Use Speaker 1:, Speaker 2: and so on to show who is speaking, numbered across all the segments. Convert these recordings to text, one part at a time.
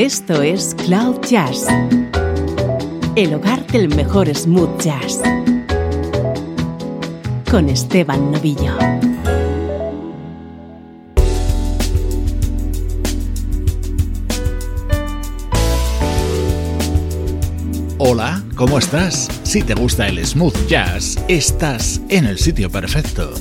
Speaker 1: Esto es Cloud Jazz, el hogar del mejor smooth jazz, con Esteban Novillo.
Speaker 2: Hola, ¿cómo estás? Si te gusta el smooth jazz, estás en el sitio perfecto.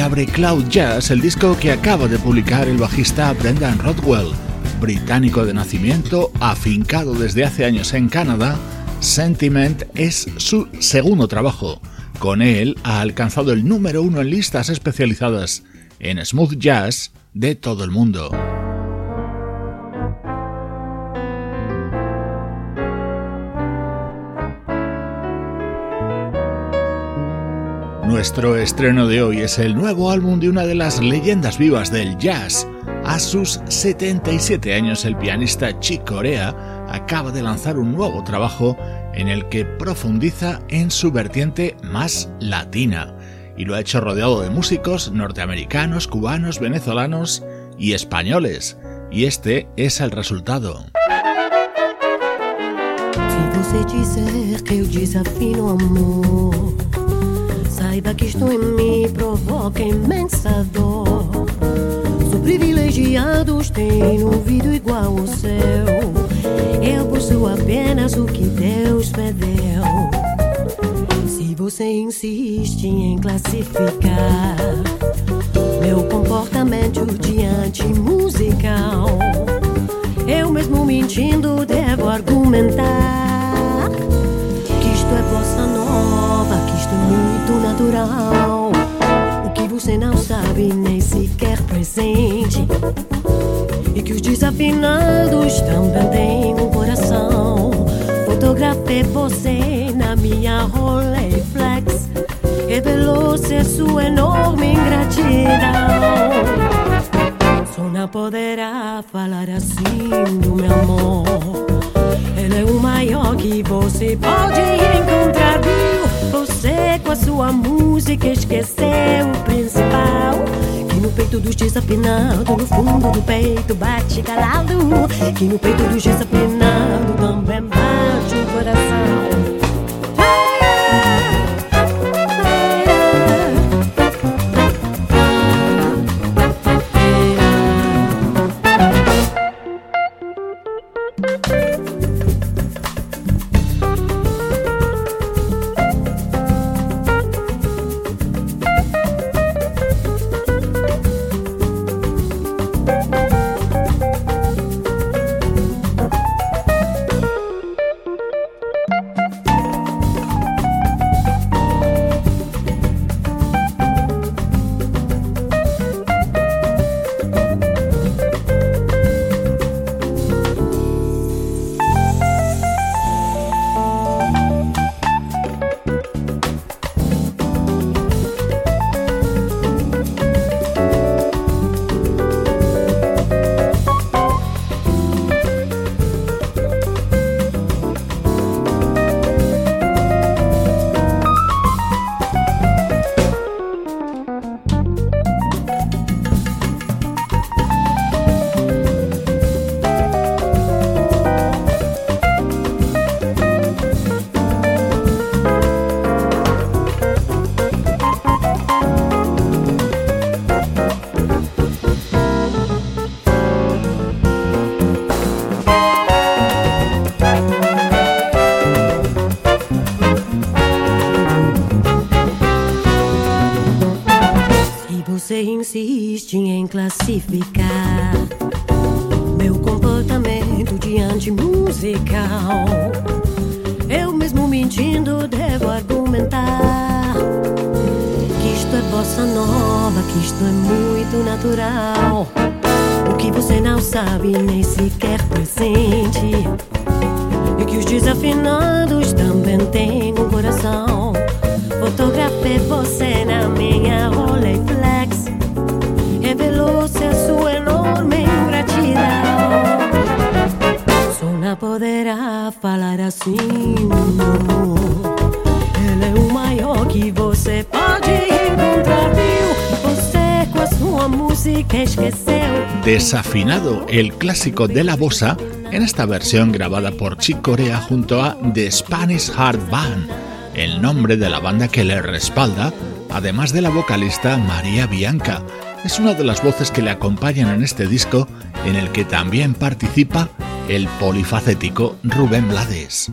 Speaker 2: Abre Cloud Jazz el disco que acaba de publicar el bajista Brendan Rodwell, británico de nacimiento, afincado desde hace años en Canadá. Sentiment es su segundo trabajo. Con él ha alcanzado el número uno en listas especializadas en smooth jazz de todo el mundo. Nuestro estreno de hoy es el nuevo álbum de una de las leyendas vivas del jazz. A sus 77 años el pianista Chick Corea acaba de lanzar un nuevo trabajo en el que profundiza en su vertiente más latina y lo ha hecho rodeado de músicos norteamericanos, cubanos, venezolanos y españoles. Y este es el resultado.
Speaker 3: Saiba que isto em mim provoca imensa dor. Sou privilegiados, tenho um vidro igual ao seu. Eu possuo apenas o que Deus me deu. Se você insiste em classificar meu comportamento diante musical, eu mesmo menti mentindo, devo argumentar é muito natural. O que você não sabe nem sequer presente. E que os desafinados também têm um coração. Fotografei você na minha Rolleiflex. Revelou ser sua enorme ingratidão não poderá falar assim do meu amor. Ele é o maior que você pode encontrar, sua música esqueceu o principal. Que no peito dos desafinados, no fundo do peito bate calado. Que no peito dos desafinados também bate classificar meu comportamento diante musical. Eu mesmo mentindo devo argumentar que isto é bossa nova, que isto é muito natural. O que você não sabe nem sequer presente. E que os desafinados também têm um coração. Fotografei você na minha Rolleiflex que você pode encontrar.
Speaker 4: Desafinado, el clásico de la bossa, en esta versión grabada por Chick Corea junto a The Spanish Hard Band, el nombre de la banda que le respalda, además de la vocalista María Bianca es una de las voces que le acompañan en este disco en el que también participa el polifacético Rubén Blades.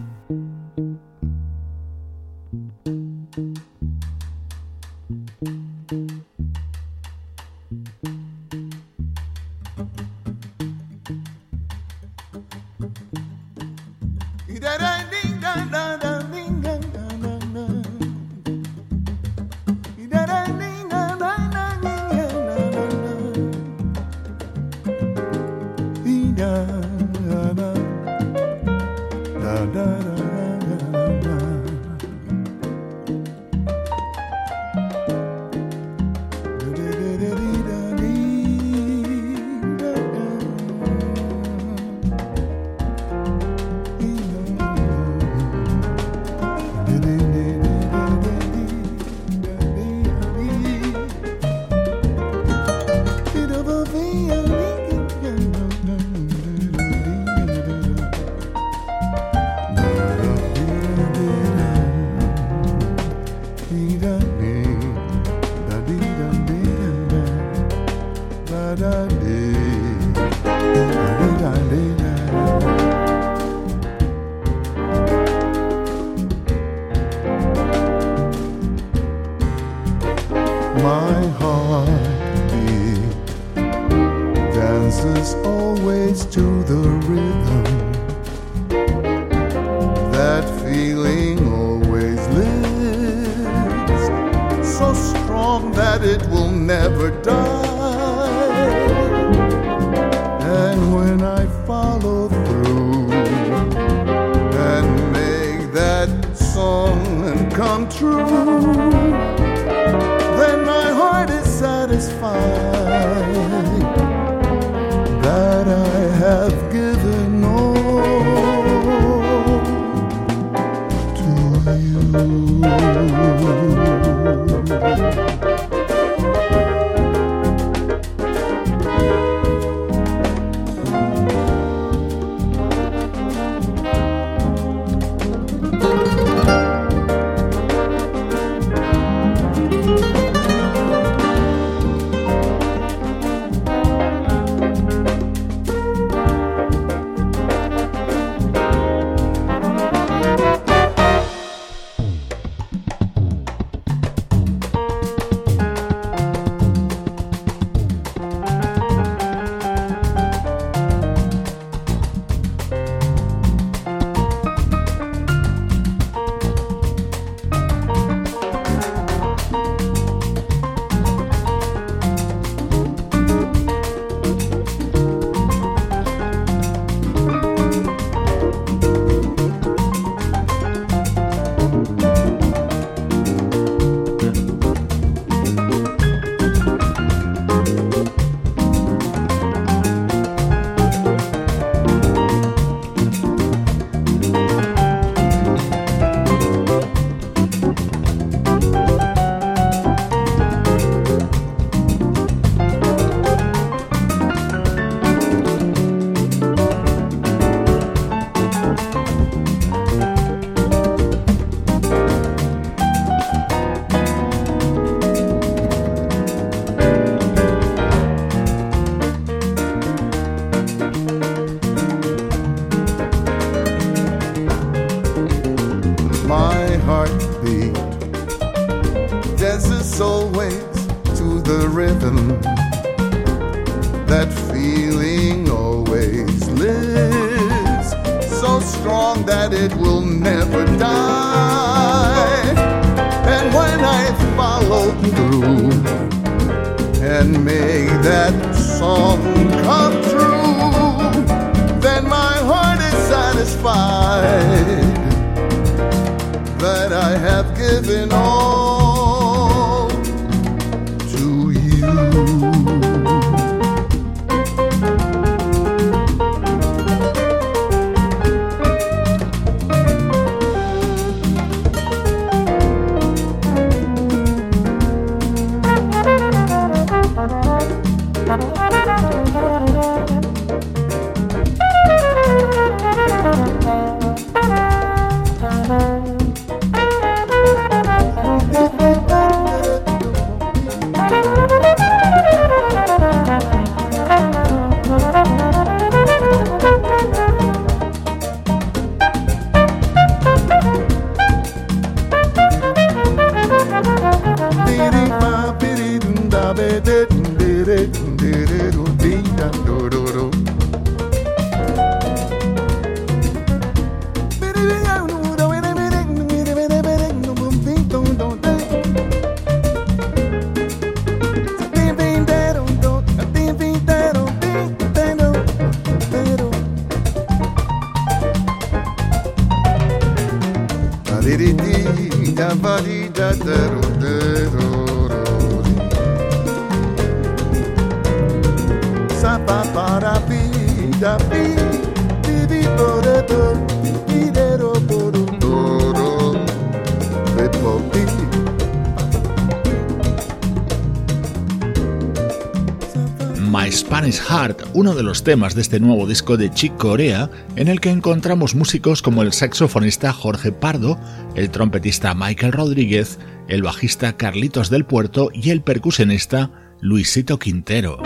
Speaker 2: Los temas de este nuevo disco de Chick Corea, en el que encontramos músicos como el saxofonista Jorge Pardo, el trompetista Michael Rodríguez, el bajista Carlitos del Puerto y el percusionista Luisito Quintero.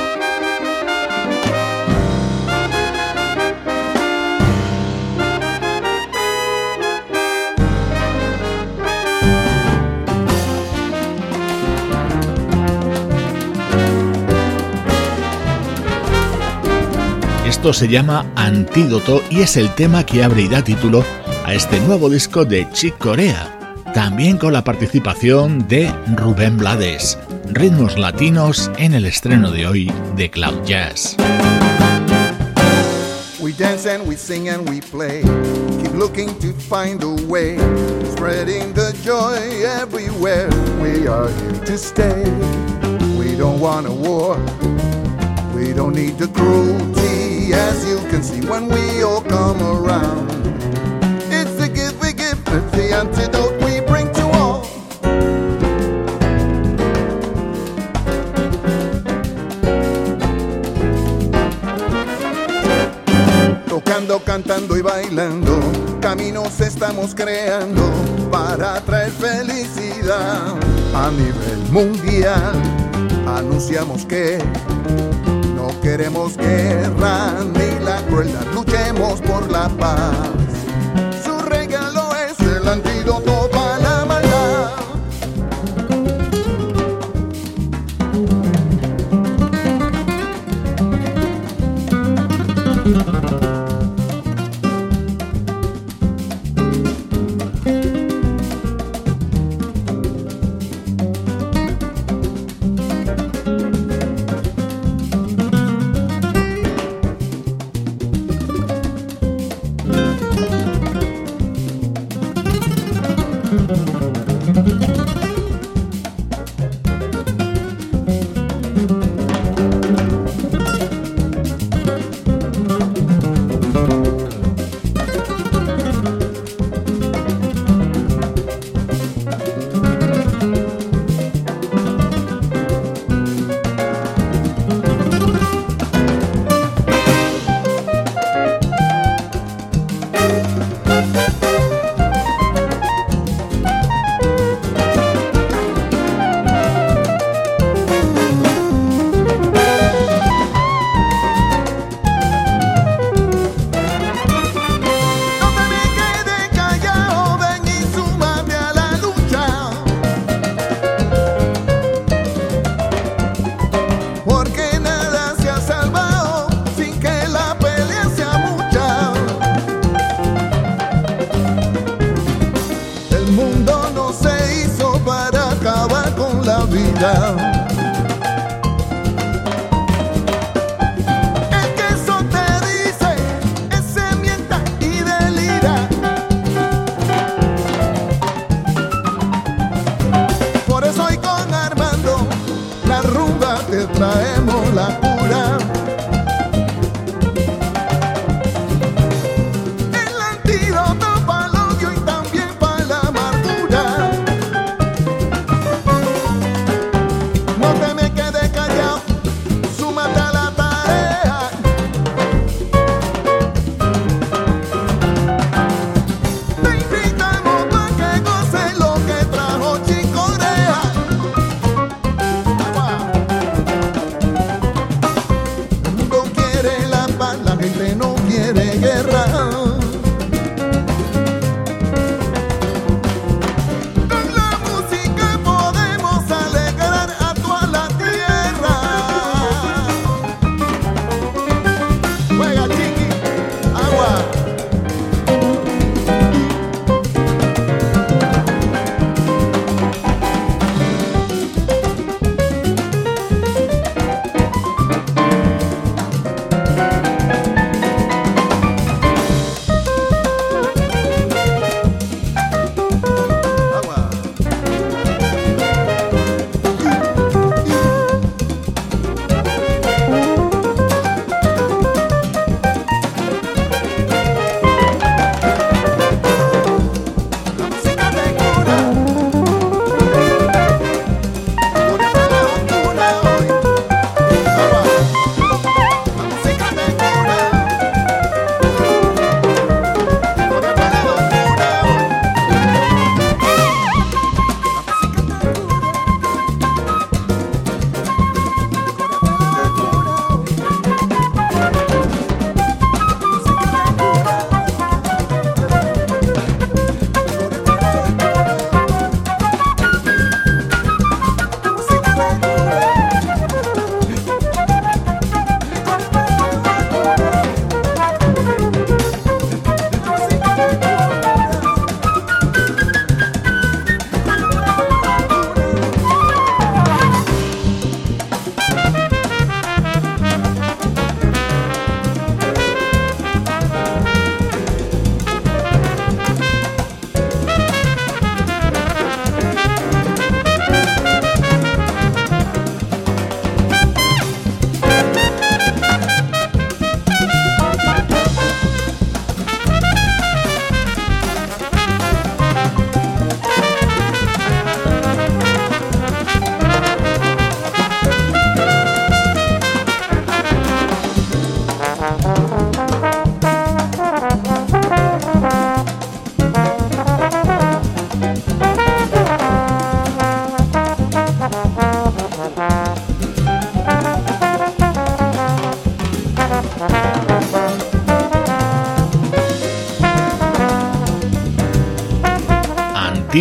Speaker 2: Se llama Antídoto y es el tema que abre y da título a este nuevo disco de Chick Corea, también con la participación de Rubén Blades. Ritmos latinos en el estreno de hoy de Cloud Jazz.
Speaker 4: We dance and we sing and we play. Keep looking to find a way. Spreading the joy everywhere. We are here to stay. We don't want a war. We don't need the cruelty. As you can see when we all come around. It's the gift we give. It's the antidote we bring to all. Tocando, cantando y bailando, caminos estamos creando para traer felicidad a nivel mundial. Anunciamos que no queremos guerra ni la crueldad, luchemos por la paz. Su regalo es el antídoto No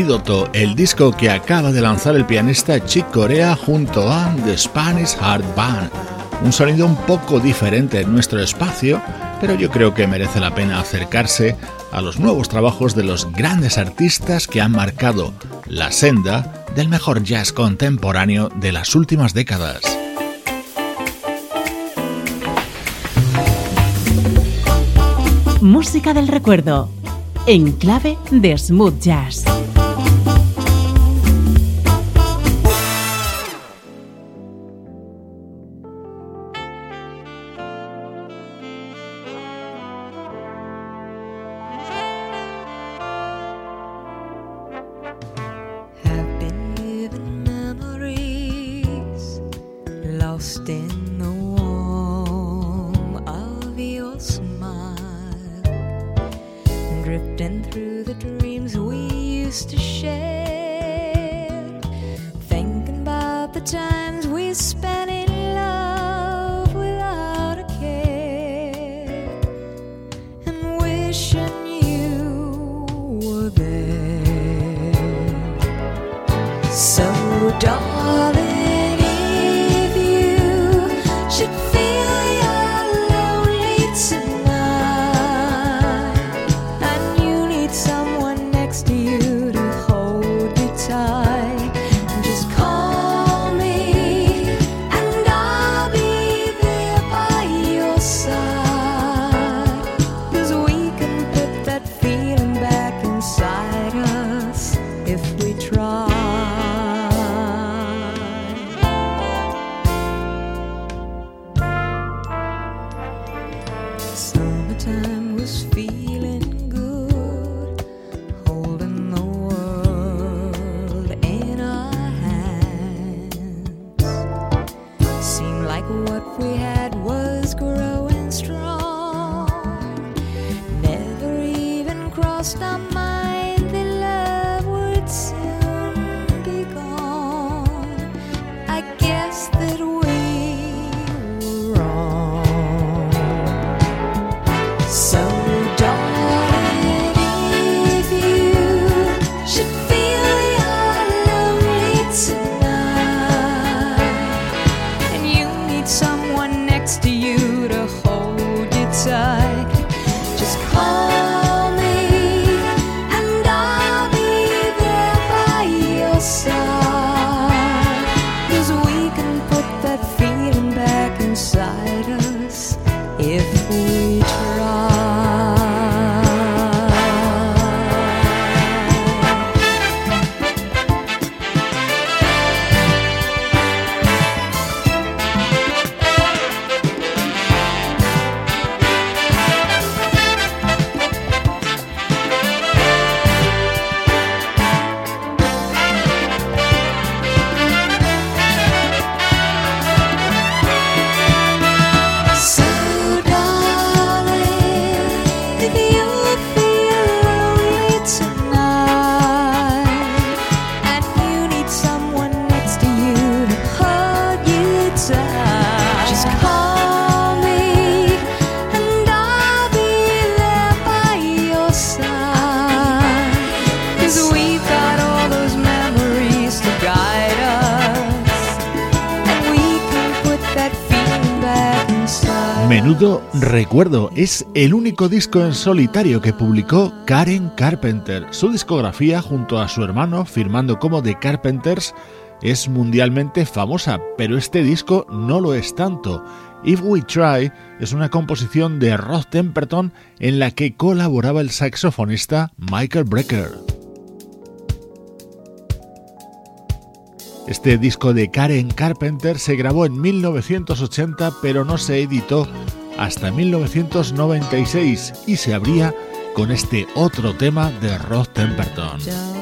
Speaker 4: Antídoto, el
Speaker 2: disco que acaba de lanzar el pianista Chick Corea junto a The Spanish Hard Band. Un sonido un poco diferente en nuestro espacio, pero yo creo que merece la pena acercarse a los nuevos trabajos de los grandes artistas que han marcado la senda del mejor jazz contemporáneo de las últimas décadas.
Speaker 1: Música del recuerdo, en clave de smooth jazz. times we spent in love without a care and wishing you were there. So, darling. if
Speaker 2: recuerdo, es el único disco en solitario que publicó Karen Carpenter. Su discografía, junto a su hermano, firmando como The Carpenters, es mundialmente famosa, pero este disco no lo es tanto. If We Try es una composición de Rod Temperton en la que colaboraba el saxofonista Michael Brecker. Este disco de Karen Carpenter se grabó en 1980 pero no se editó hasta 1996 y se abría con este otro tema de Rod Temperton.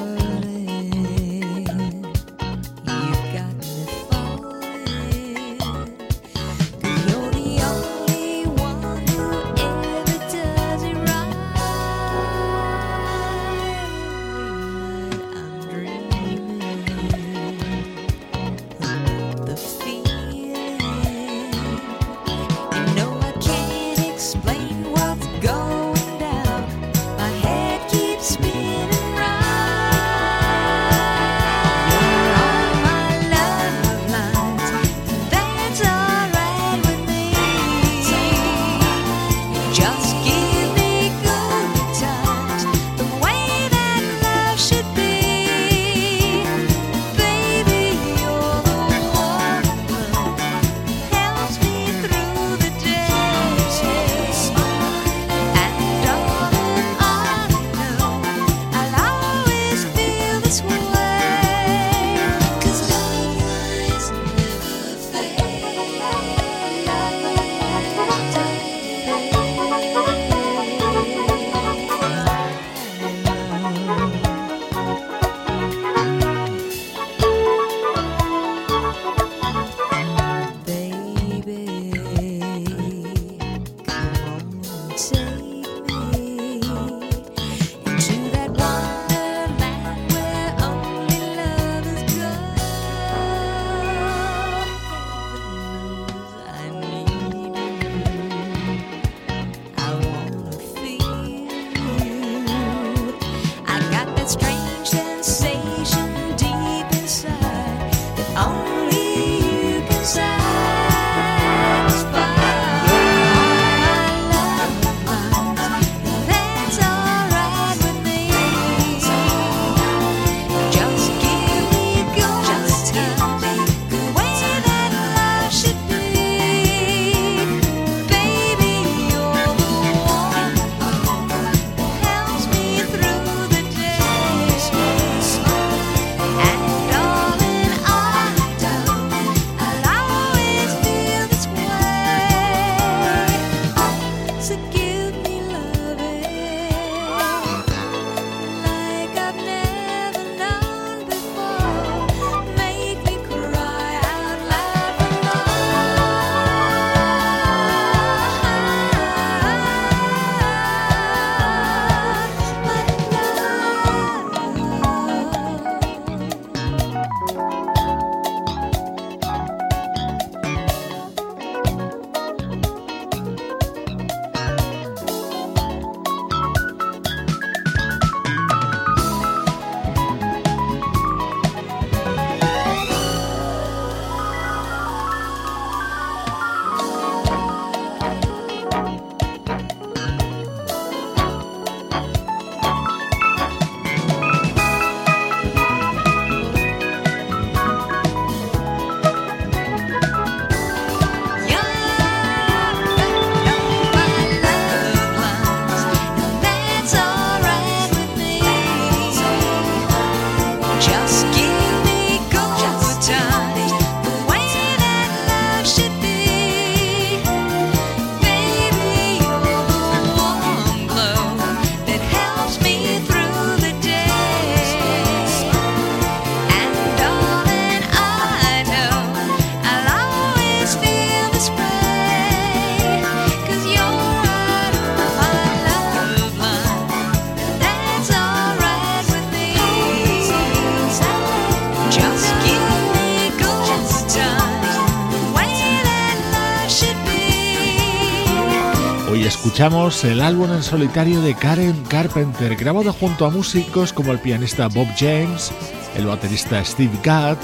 Speaker 2: Escuchamos el álbum en solitario de Karen Carpenter, grabado junto a músicos como el pianista Bob James, el baterista Steve Gadd,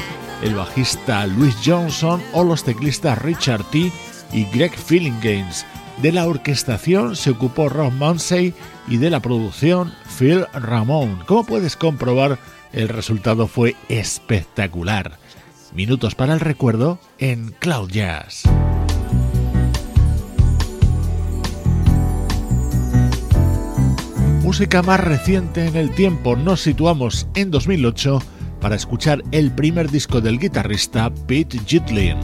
Speaker 2: el bajista Louis Johnson o los teclistas Richard T. y Greg Games. De la orquestación se ocupó Rob Munsey y de la producción Phil Ramone. Como puedes comprobar, el resultado fue espectacular. Minutos para el recuerdo en Cloud Jazz. Música más reciente en el tiempo nos situamos en 2008 para escuchar el primer disco del guitarrista Pete Gitlin.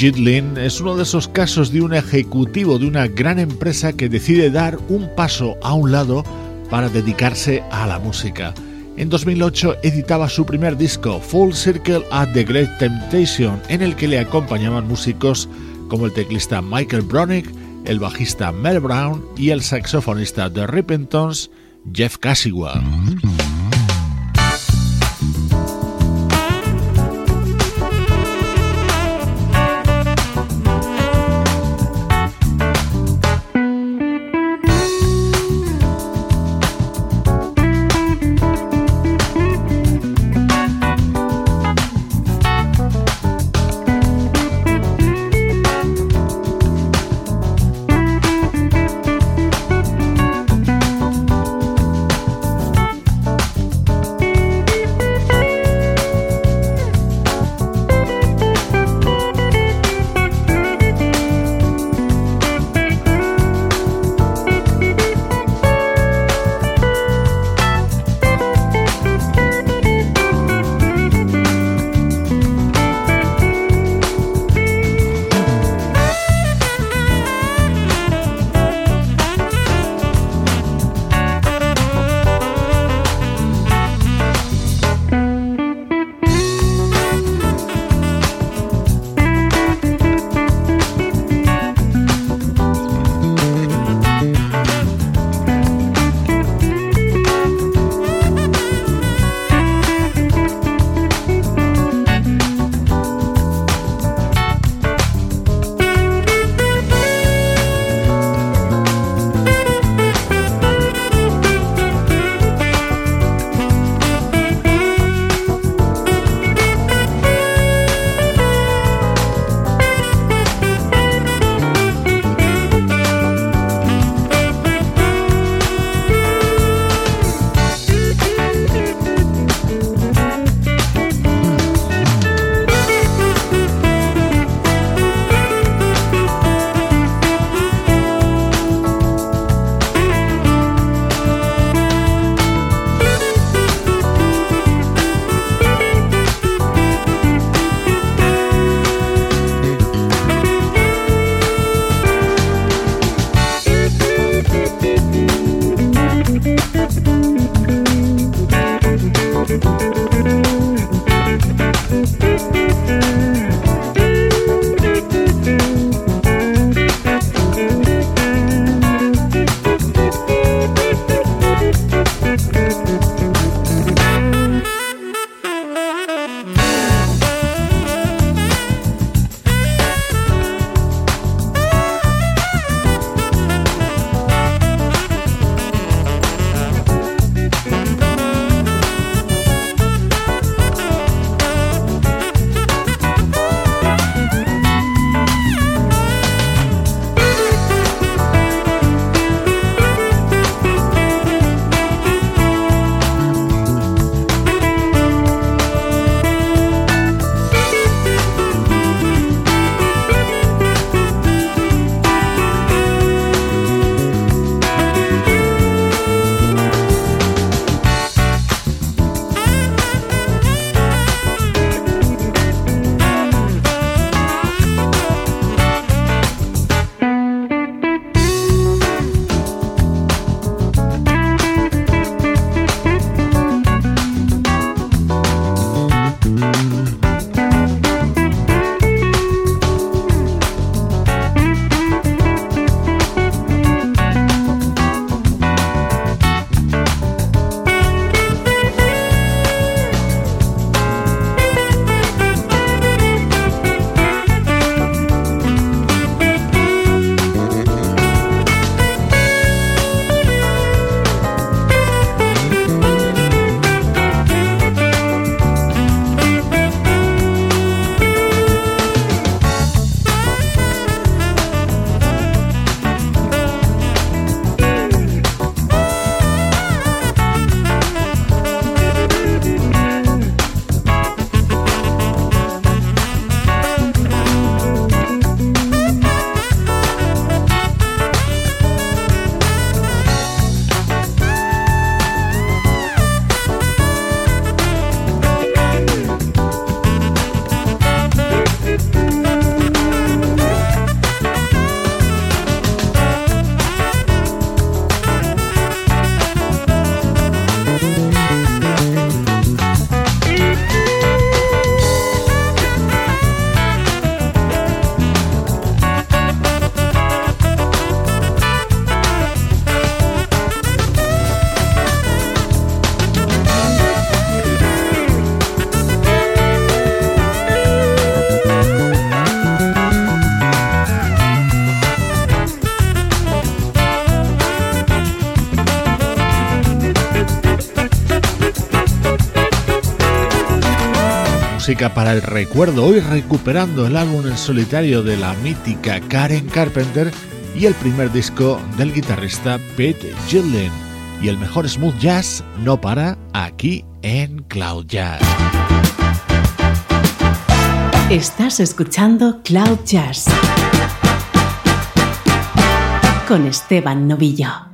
Speaker 2: Jit Lin es uno de esos casos de un ejecutivo de una gran empresa que decide dar un paso a un lado para dedicarse a la música. En 2008 editaba su primer disco, Full Circle at the Great Temptation, en el que le acompañaban músicos como el teclista Michael Bronick, el bajista Mel Brown y el saxofonista de Rippingtons, Jeff Casigua. Para el recuerdo, hoy recuperando el álbum en solitario de la mítica Karen Carpenter y el primer disco del guitarrista Pete Gillen. Y el mejor smooth jazz no para aquí en Cloud Jazz.
Speaker 1: Estás escuchando Cloud Jazz con Esteban Novillo.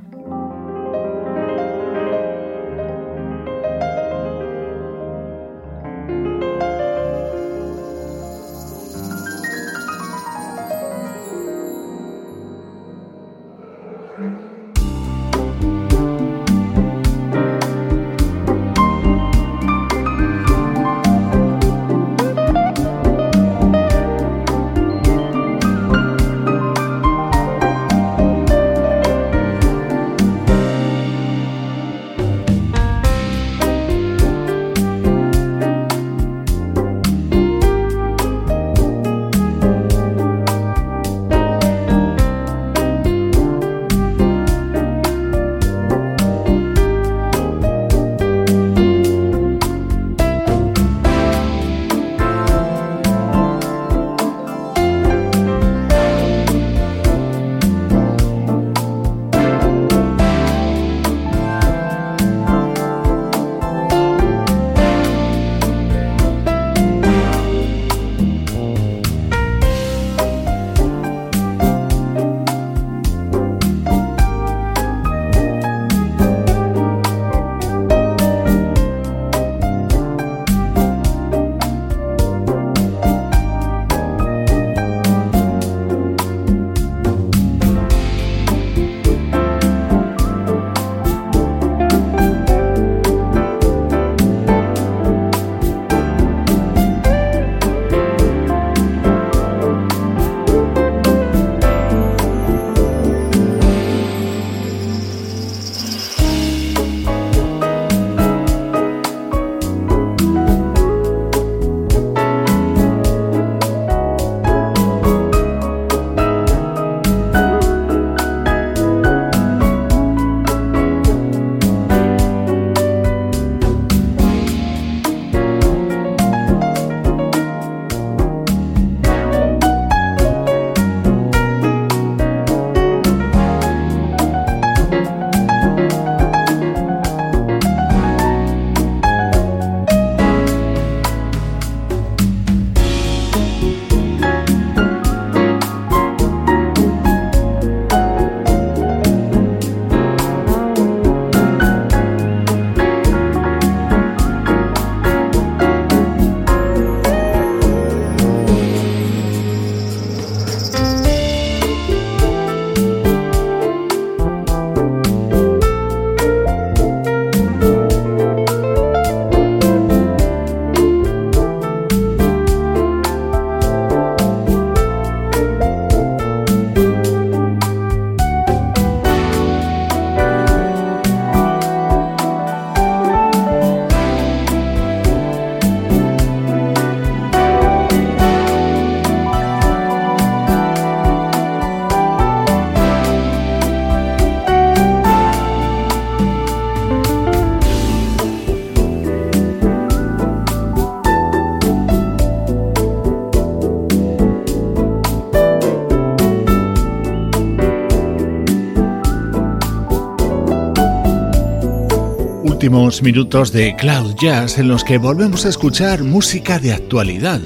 Speaker 2: Últimos minutos de Cloud Jazz en los que volvemos a escuchar música de actualidad,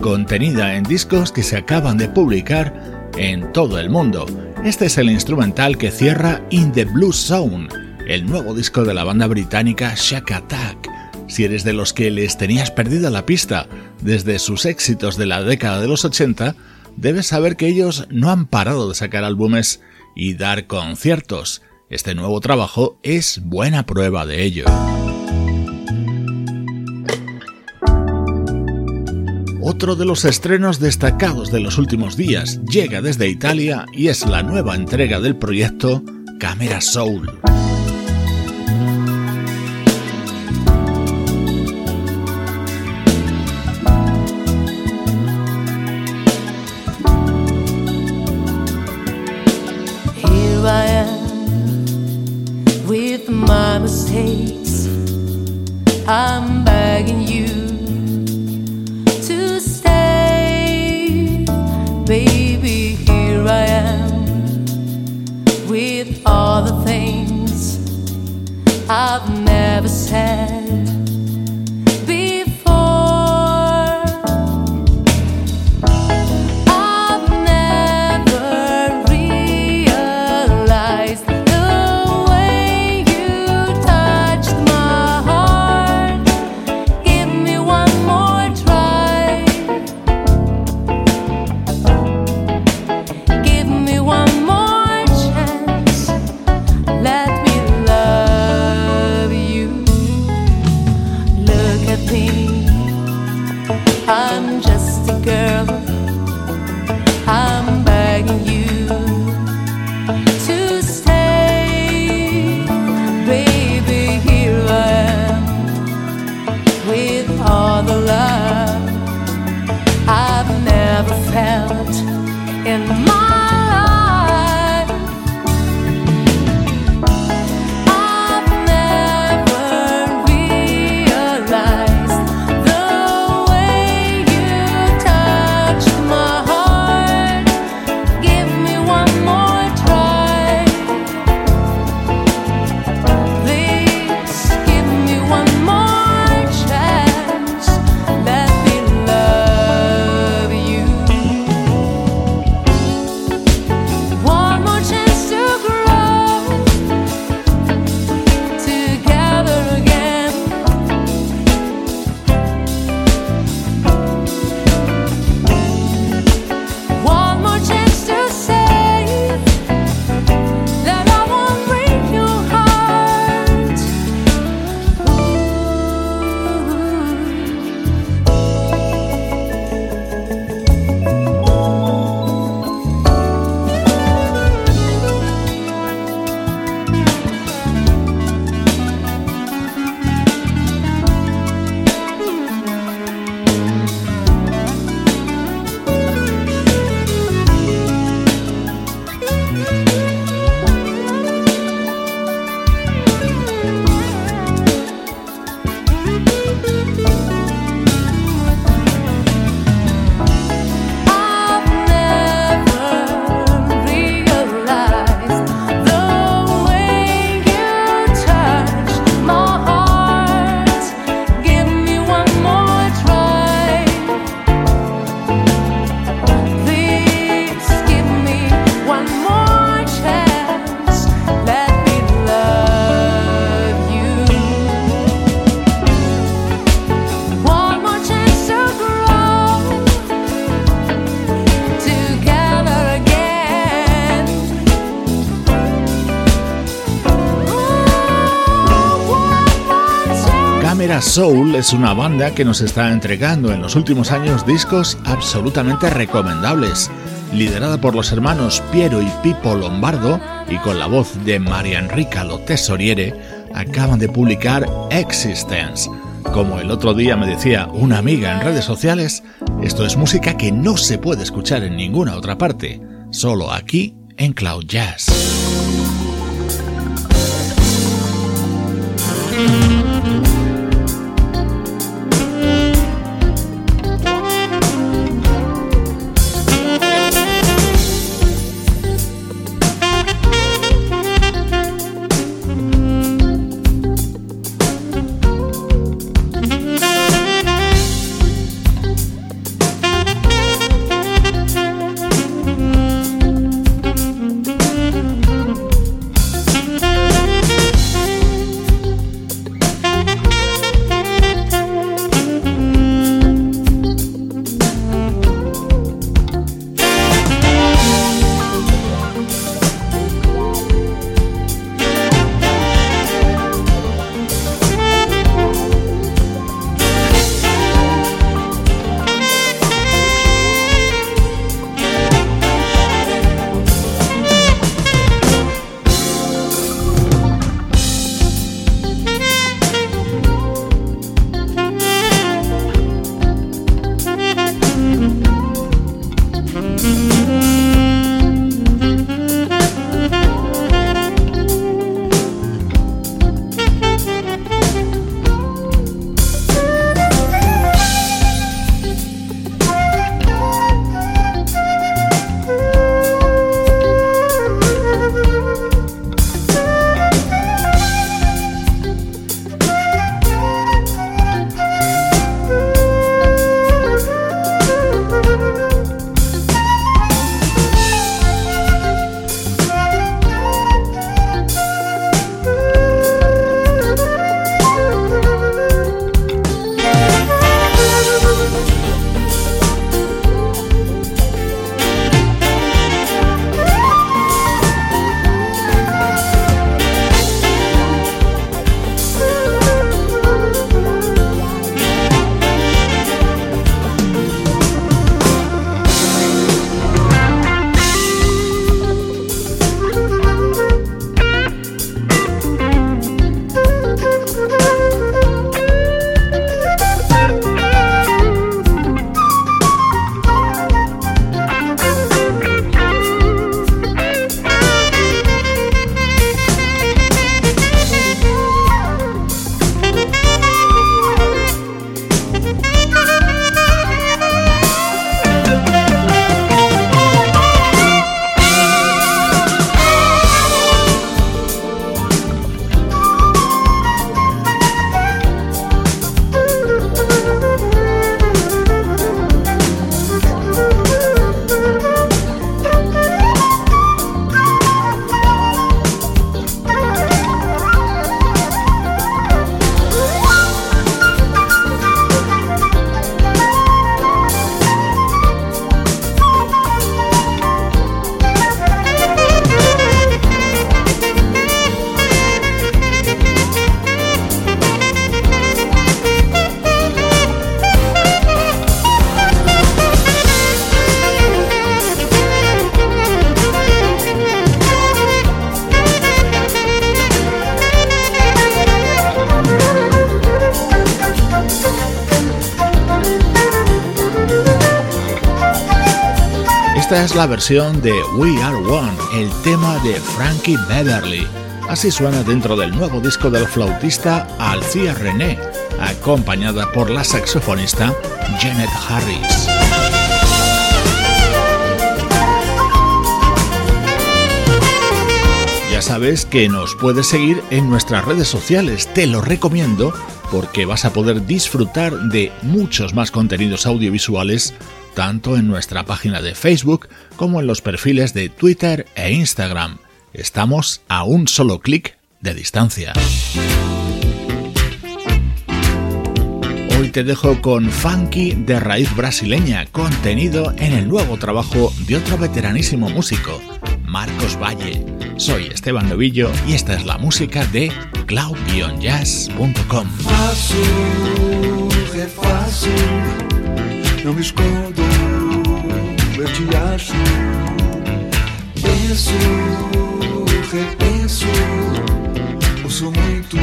Speaker 2: contenida en discos que se acaban de publicar en todo el mundo. Este es el instrumental que cierra In the Blue Zone, el nuevo disco de la banda británica Shack Attack. Si eres de los que les tenías perdida la pista desde sus éxitos de la década de los 80, debes saber que ellos no han parado de sacar álbumes y dar conciertos. Este nuevo trabajo es buena prueba de ello. Otro de los estrenos destacados de los últimos días llega desde Italia y es la nueva entrega del proyecto Camera Soul.
Speaker 3: mistakes. I'm begging you to stay, baby.
Speaker 5: Here I am with all the things I've never said.
Speaker 6: girl Soul es una banda que nos está entregando en los últimos años discos absolutamente recomendables, liderada por los hermanos Piero y Pipo Lombardo y con la voz de María Enrica Lo Tesoriere, acaban de publicar Existence. Como el otro día me decía una amiga en redes sociales, esto es música que no se puede escuchar en ninguna otra parte, solo aquí en Cloud Jazz.
Speaker 2: La versión de We Are One, el tema de Frankie Beverly. Así suena dentro del nuevo disco del flautista Alcia René, acompañada por la saxofonista Janet Harris. Ya sabes que nos puedes seguir en nuestras redes sociales, te lo recomiendo porque vas a poder disfrutar de muchos más contenidos audiovisuales tanto en nuestra página de Facebook como en los perfiles de Twitter e Instagram. Estamos a un solo clic de distancia. Hoy te dejo con funky de raíz brasileña, contenido en el nuevo trabajo de otro veteranísimo músico, Marcos Valle. Soy Esteban Novillo y esta es la música de cloud-jazz.com.
Speaker 7: não me escondo, eu te acho. Penso, repenso, ouço muito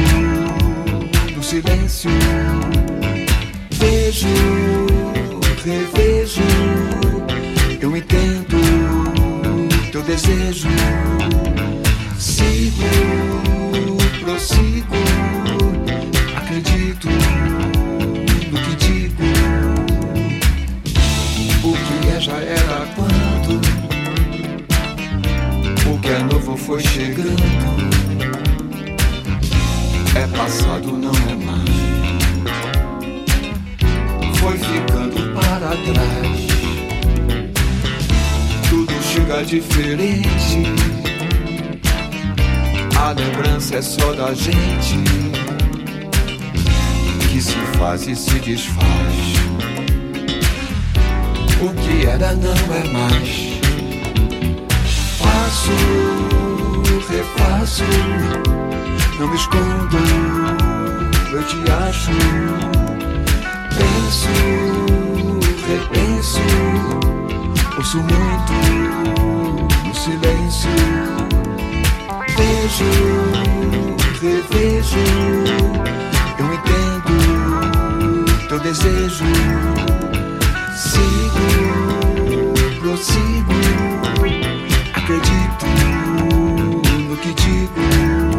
Speaker 7: no silêncio. Vejo, revejo, eu entendo teu desejo. Sigo, prossigo, acredito já era quando o que é novo foi chegando. É passado, não é mais. Foi ficando para trás. Tudo chega diferente. A lembrança é só da gente que se faz e se desfaz. O que era não é mais. Faço, refaço, não me escondo, eu te acho. Penso, repenso, ouço muito no silêncio. Vejo, revejo, eu entendo teu desejo. Sigo, prossigo, acredito no que digo.